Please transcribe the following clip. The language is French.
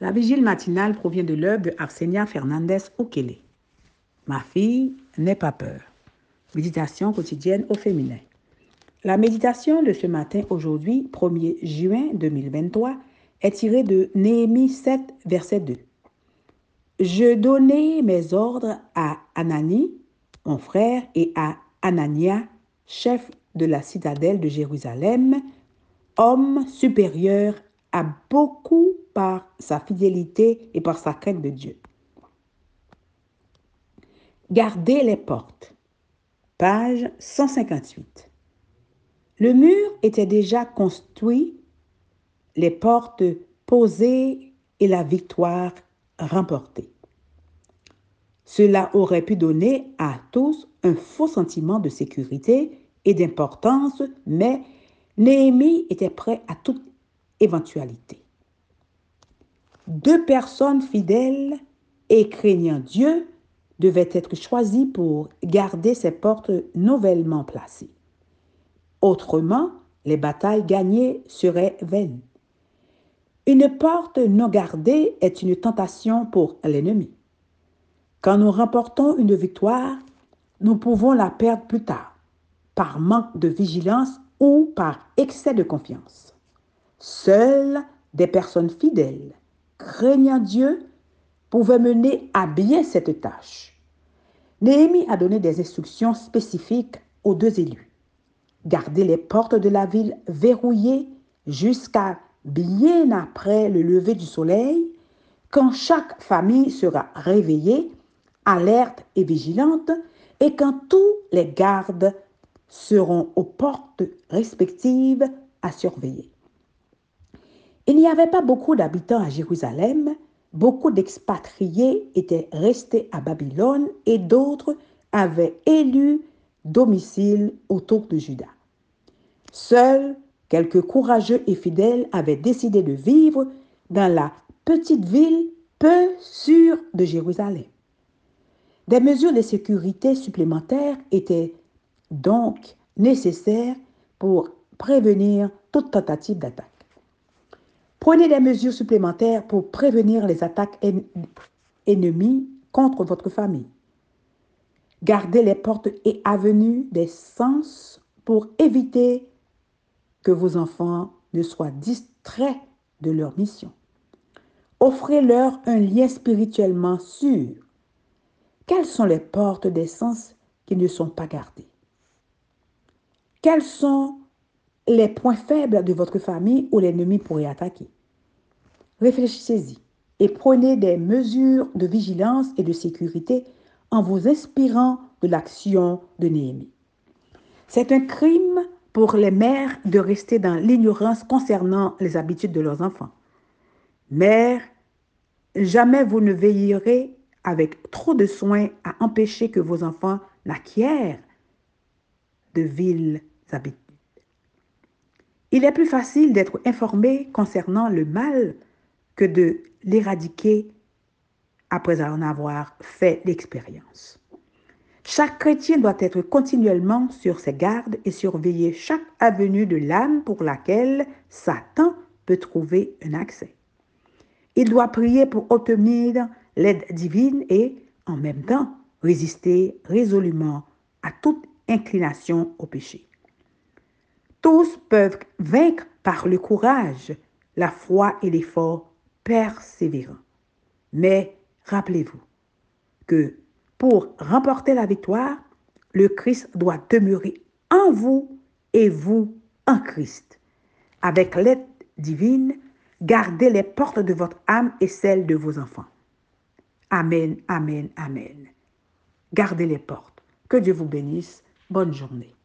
La vigile matinale provient de l'œuvre de Arsenia Fernandez Okele. Ma fille, n'aie pas peur. Méditation quotidienne au féminin. La méditation de ce matin, aujourd'hui, 1er juin 2023, est tirée de Néhémie 7, verset 2. Je donnai mes ordres à Anani, mon frère, et à Anania, chef de la citadelle de Jérusalem, homme supérieur beaucoup par sa fidélité et par sa crainte de Dieu. Gardez les portes. Page 158. Le mur était déjà construit, les portes posées et la victoire remportée. Cela aurait pu donner à tous un faux sentiment de sécurité et d'importance, mais Néhémie était prêt à toute éventualité deux personnes fidèles et craignant Dieu devaient être choisies pour garder ces portes nouvellement placées. Autrement, les batailles gagnées seraient vaines. Une porte non gardée est une tentation pour l'ennemi. Quand nous remportons une victoire, nous pouvons la perdre plus tard, par manque de vigilance ou par excès de confiance. Seules des personnes fidèles craignant Dieu, pouvait mener à bien cette tâche. Néhémie a donné des instructions spécifiques aux deux élus. Garder les portes de la ville verrouillées jusqu'à bien après le lever du soleil, quand chaque famille sera réveillée, alerte et vigilante, et quand tous les gardes seront aux portes respectives à surveiller. Il n'y avait pas beaucoup d'habitants à Jérusalem, beaucoup d'expatriés étaient restés à Babylone et d'autres avaient élu domicile autour de Juda. Seuls quelques courageux et fidèles avaient décidé de vivre dans la petite ville peu sûre de Jérusalem. Des mesures de sécurité supplémentaires étaient donc nécessaires pour prévenir toute tentative d'attaque. Prenez des mesures supplémentaires pour prévenir les attaques ennemies contre votre famille. Gardez les portes et avenues des sens pour éviter que vos enfants ne soient distraits de leur mission. Offrez-leur un lien spirituellement sûr. Quelles sont les portes des sens qui ne sont pas gardées? Quels sont les points faibles de votre famille où l'ennemi pourrait attaquer? Réfléchissez-y et prenez des mesures de vigilance et de sécurité en vous inspirant de l'action de Néhémie. C'est un crime pour les mères de rester dans l'ignorance concernant les habitudes de leurs enfants. Mère, jamais vous ne veillerez avec trop de soin à empêcher que vos enfants n'acquièrent de viles habitudes. Il est plus facile d'être informé concernant le mal que de l'éradiquer après en avoir fait l'expérience. Chaque chrétien doit être continuellement sur ses gardes et surveiller chaque avenue de l'âme pour laquelle Satan peut trouver un accès. Il doit prier pour obtenir l'aide divine et, en même temps, résister résolument à toute inclination au péché. Tous peuvent vaincre par le courage, la foi et l'effort persévérant. Mais rappelez-vous que pour remporter la victoire, le Christ doit demeurer en vous et vous en Christ. Avec l'aide divine, gardez les portes de votre âme et celles de vos enfants. Amen, amen, amen. Gardez les portes. Que Dieu vous bénisse. Bonne journée.